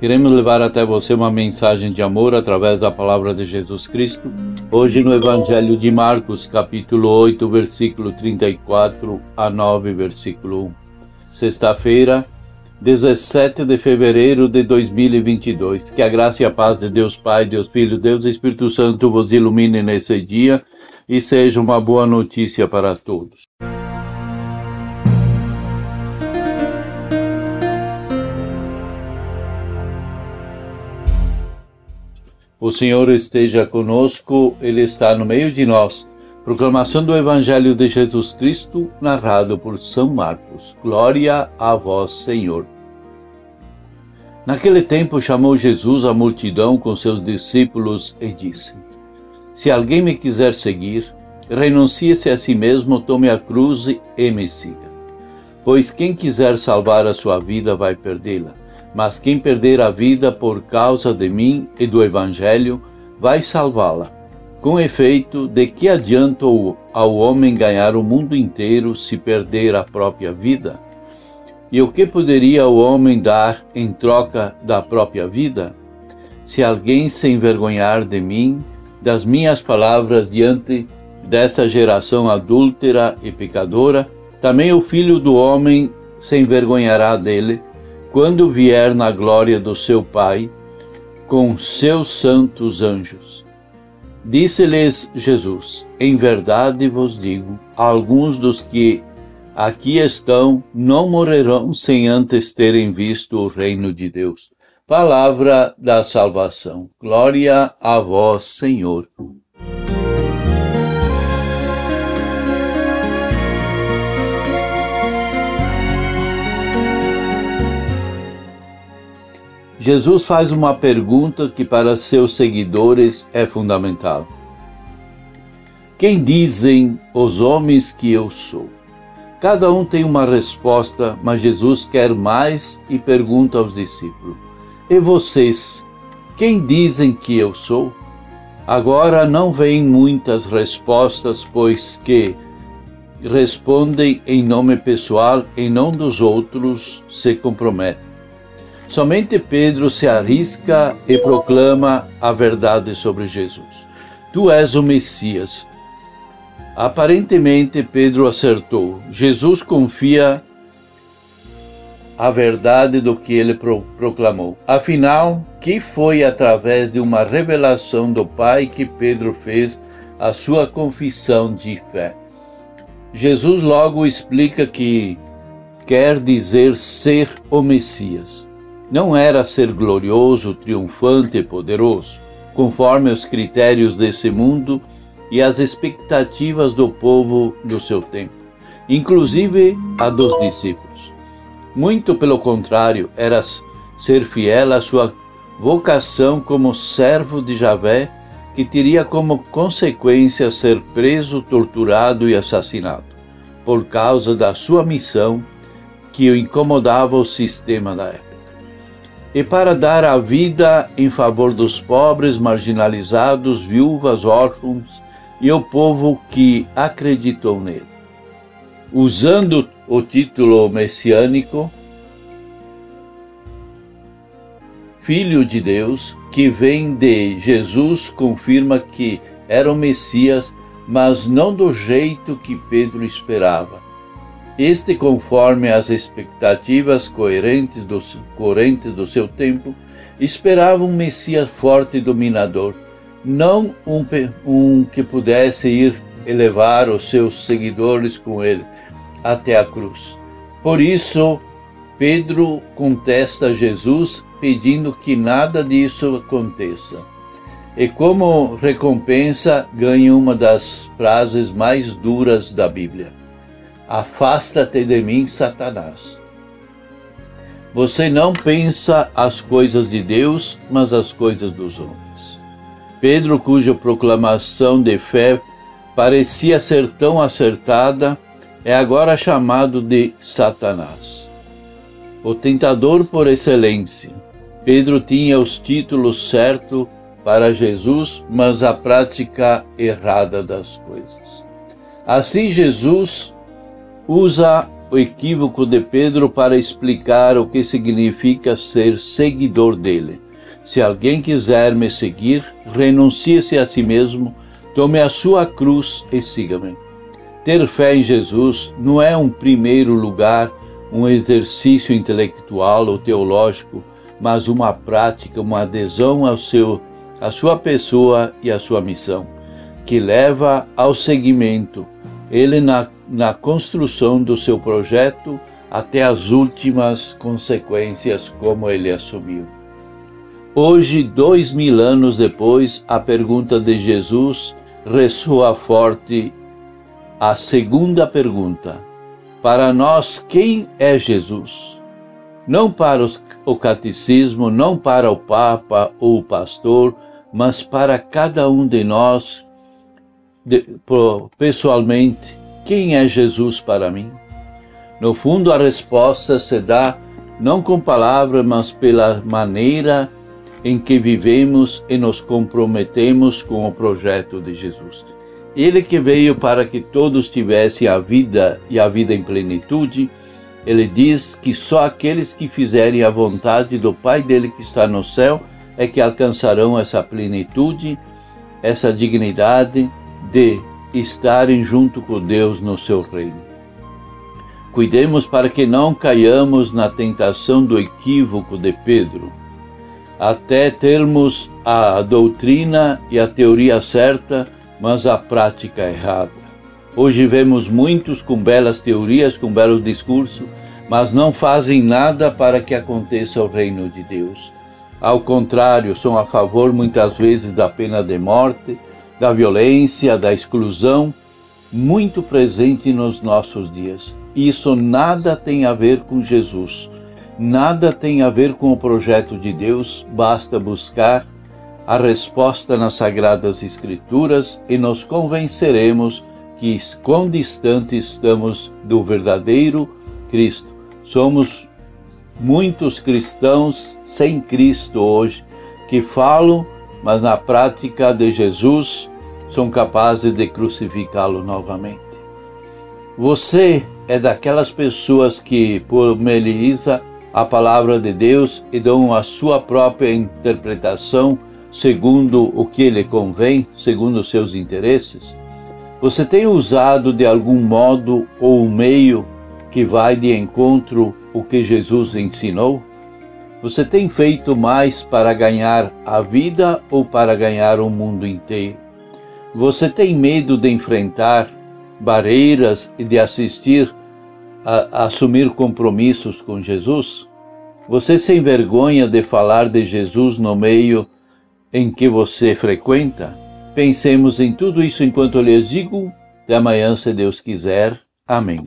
Queremos levar até você uma mensagem de amor através da palavra de Jesus Cristo. Hoje no Evangelho de Marcos, capítulo 8, versículo 34 a 9, versículo 1. Sexta-feira, 17 de fevereiro de 2022. Que a graça e a paz de Deus Pai, Deus Filho, Deus Espírito Santo vos ilumine nesse dia e seja uma boa notícia para todos. O Senhor esteja conosco, Ele está no meio de nós. Proclamação do Evangelho de Jesus Cristo, narrado por São Marcos. Glória a vós, Senhor. Naquele tempo chamou Jesus a multidão com seus discípulos e disse: Se alguém me quiser seguir, renuncie-se a si mesmo, tome a cruz e me siga. Pois quem quiser salvar a sua vida vai perdê-la mas quem perder a vida por causa de mim e do Evangelho vai salvá-la. Com efeito, de que adianta ao homem ganhar o mundo inteiro se perder a própria vida? E o que poderia o homem dar em troca da própria vida? Se alguém se envergonhar de mim, das minhas palavras diante dessa geração adúltera e pecadora, também o filho do homem se envergonhará dele quando vier na glória do seu Pai com seus santos anjos. Disse-lhes Jesus: Em verdade vos digo, alguns dos que aqui estão não morrerão sem antes terem visto o reino de Deus. Palavra da salvação. Glória a vós, Senhor. Jesus faz uma pergunta que para seus seguidores é fundamental. Quem dizem os homens que eu sou? Cada um tem uma resposta, mas Jesus quer mais e pergunta aos discípulos: E vocês, quem dizem que eu sou? Agora não vêm muitas respostas, pois que respondem em nome pessoal e não dos outros se comprometem. Somente Pedro se arrisca e proclama a verdade sobre Jesus. Tu és o Messias. Aparentemente, Pedro acertou. Jesus confia a verdade do que ele pro proclamou. Afinal, que foi através de uma revelação do Pai que Pedro fez a sua confissão de fé. Jesus logo explica que quer dizer ser o Messias não era ser glorioso, triunfante e poderoso, conforme os critérios desse mundo e as expectativas do povo do seu tempo, inclusive a dos discípulos. Muito pelo contrário, era ser fiel à sua vocação como servo de Javé, que teria como consequência ser preso, torturado e assassinado, por causa da sua missão que o incomodava o sistema da época e para dar a vida em favor dos pobres, marginalizados, viúvas, órfãos e o povo que acreditou nele. Usando o título messiânico, Filho de Deus, que vem de Jesus, confirma que era o Messias, mas não do jeito que Pedro esperava este, conforme as expectativas coerentes do, coerentes do seu tempo, esperava um Messias forte e dominador, não um, um que pudesse ir elevar os seus seguidores com ele até a cruz. Por isso, Pedro contesta Jesus pedindo que nada disso aconteça. E como recompensa, ganha uma das frases mais duras da Bíblia. Afasta-te de mim, Satanás. Você não pensa as coisas de Deus, mas as coisas dos homens. Pedro, cuja proclamação de fé parecia ser tão acertada, é agora chamado de Satanás. O tentador por excelência. Pedro tinha os títulos certos para Jesus, mas a prática errada das coisas. Assim, Jesus usa o equívoco de Pedro para explicar o que significa ser seguidor dele. Se alguém quiser me seguir, renuncie-se a si mesmo Tome a sua cruz e siga-me. Ter fé em Jesus não é um primeiro lugar, um exercício intelectual ou teológico, mas uma prática, uma adesão ao seu, à sua pessoa e à sua missão, que leva ao seguimento, ele na, na construção do seu projeto até as últimas consequências, como ele assumiu. Hoje, dois mil anos depois, a pergunta de Jesus ressoa forte a segunda pergunta. Para nós, quem é Jesus? Não para o catecismo, não para o Papa ou o pastor, mas para cada um de nós, pessoalmente, quem é Jesus para mim? No fundo, a resposta se dá não com palavras, mas pela maneira em que vivemos e nos comprometemos com o projeto de Jesus. Ele que veio para que todos tivessem a vida e a vida em plenitude, ele diz que só aqueles que fizerem a vontade do Pai dele que está no céu é que alcançarão essa plenitude, essa dignidade de estarem junto com Deus no seu reino. Cuidemos para que não caiamos na tentação do equívoco de Pedro até termos a doutrina e a teoria certa, mas a prática errada. Hoje vemos muitos com belas teorias, com belos discursos, mas não fazem nada para que aconteça o reino de Deus. Ao contrário, são a favor muitas vezes da pena de morte, da violência, da exclusão, muito presente nos nossos dias. Isso nada tem a ver com Jesus nada tem a ver com o projeto de Deus, basta buscar a resposta nas Sagradas Escrituras e nos convenceremos que quão distante estamos do verdadeiro Cristo. Somos muitos cristãos sem Cristo hoje que falam, mas na prática de Jesus são capazes de crucificá-lo novamente. Você é daquelas pessoas que, por Melissa, a palavra de Deus e dão a sua própria interpretação segundo o que lhe convém, segundo os seus interesses? Você tem usado de algum modo ou meio que vai de encontro o que Jesus ensinou? Você tem feito mais para ganhar a vida ou para ganhar o mundo inteiro? Você tem medo de enfrentar barreiras e de assistir a, assumir compromissos com Jesus? Você sem vergonha de falar de Jesus no meio em que você frequenta? Pensemos em tudo isso enquanto eu lhes digo. Até amanhã, se Deus quiser. Amém.